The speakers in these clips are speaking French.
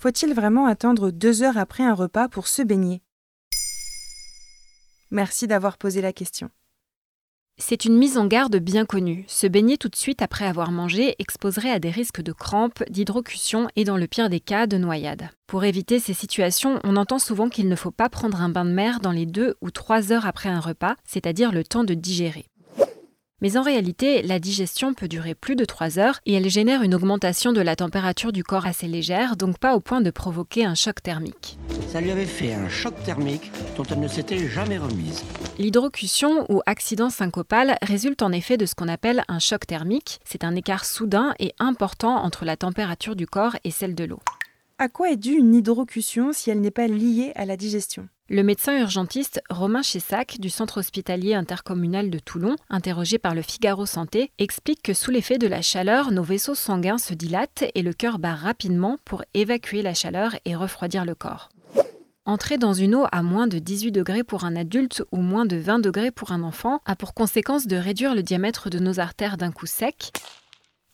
Faut-il vraiment attendre deux heures après un repas pour se baigner? Merci d'avoir posé la question. C'est une mise en garde bien connue. Se baigner tout de suite après avoir mangé exposerait à des risques de crampes, d'hydrocution et dans le pire des cas de noyade. Pour éviter ces situations, on entend souvent qu'il ne faut pas prendre un bain de mer dans les deux ou trois heures après un repas, c'est-à-dire le temps de digérer. Mais en réalité, la digestion peut durer plus de 3 heures et elle génère une augmentation de la température du corps assez légère, donc pas au point de provoquer un choc thermique. Ça lui avait fait un choc thermique dont elle ne s'était jamais remise. L'hydrocution ou accident syncopal résulte en effet de ce qu'on appelle un choc thermique. C'est un écart soudain et important entre la température du corps et celle de l'eau. À quoi est due une hydrocution si elle n'est pas liée à la digestion? Le médecin urgentiste Romain Chessac du centre hospitalier intercommunal de Toulon, interrogé par le Figaro Santé, explique que sous l'effet de la chaleur, nos vaisseaux sanguins se dilatent et le cœur bat rapidement pour évacuer la chaleur et refroidir le corps. Entrer dans une eau à moins de 18 degrés pour un adulte ou moins de 20 degrés pour un enfant a pour conséquence de réduire le diamètre de nos artères d'un coup sec,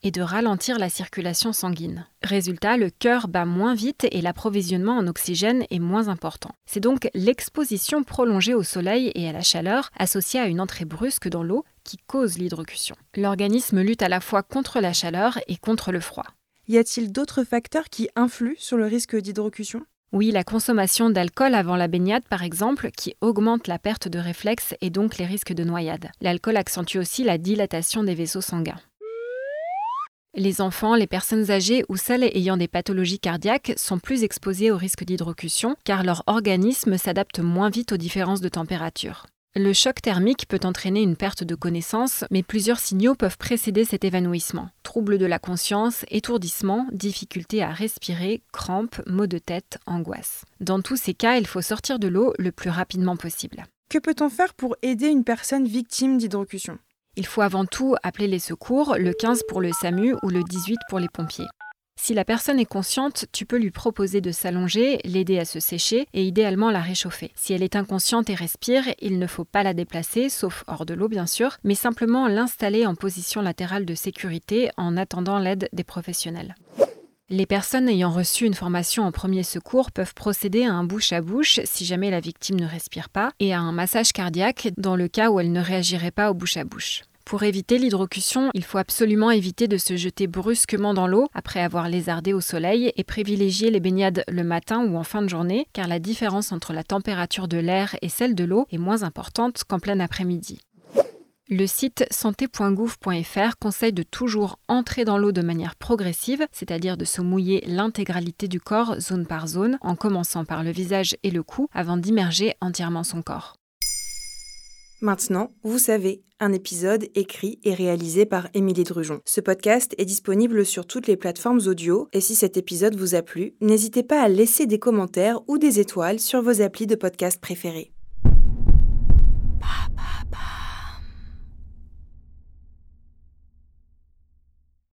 et de ralentir la circulation sanguine. Résultat, le cœur bat moins vite et l'approvisionnement en oxygène est moins important. C'est donc l'exposition prolongée au soleil et à la chaleur, associée à une entrée brusque dans l'eau, qui cause l'hydrocution. L'organisme lutte à la fois contre la chaleur et contre le froid. Y a-t-il d'autres facteurs qui influent sur le risque d'hydrocution? Oui, la consommation d'alcool avant la baignade, par exemple, qui augmente la perte de réflexes et donc les risques de noyade. L'alcool accentue aussi la dilatation des vaisseaux sanguins. Les enfants, les personnes âgées ou celles ayant des pathologies cardiaques sont plus exposées au risque d'hydrocution car leur organisme s'adapte moins vite aux différences de température. Le choc thermique peut entraîner une perte de connaissance, mais plusieurs signaux peuvent précéder cet évanouissement. Troubles de la conscience, étourdissement, difficulté à respirer, crampes, maux de tête, angoisse. Dans tous ces cas, il faut sortir de l'eau le plus rapidement possible. Que peut-on faire pour aider une personne victime d'hydrocution? Il faut avant tout appeler les secours, le 15 pour le SAMU ou le 18 pour les pompiers. Si la personne est consciente, tu peux lui proposer de s'allonger, l'aider à se sécher et idéalement la réchauffer. Si elle est inconsciente et respire, il ne faut pas la déplacer, sauf hors de l'eau bien sûr, mais simplement l'installer en position latérale de sécurité en attendant l'aide des professionnels. Les personnes ayant reçu une formation en premier secours peuvent procéder à un bouche à bouche si jamais la victime ne respire pas et à un massage cardiaque dans le cas où elle ne réagirait pas au bouche à bouche. Pour éviter l'hydrocution, il faut absolument éviter de se jeter brusquement dans l'eau après avoir lézardé au soleil et privilégier les baignades le matin ou en fin de journée car la différence entre la température de l'air et celle de l'eau est moins importante qu'en plein après-midi. Le site santé.gouv.fr conseille de toujours entrer dans l'eau de manière progressive, c'est-à-dire de se mouiller l'intégralité du corps zone par zone, en commençant par le visage et le cou avant d'immerger entièrement son corps. Maintenant, vous savez, un épisode écrit et réalisé par Émilie Drujon. Ce podcast est disponible sur toutes les plateformes audio et si cet épisode vous a plu, n'hésitez pas à laisser des commentaires ou des étoiles sur vos applis de podcast préférés.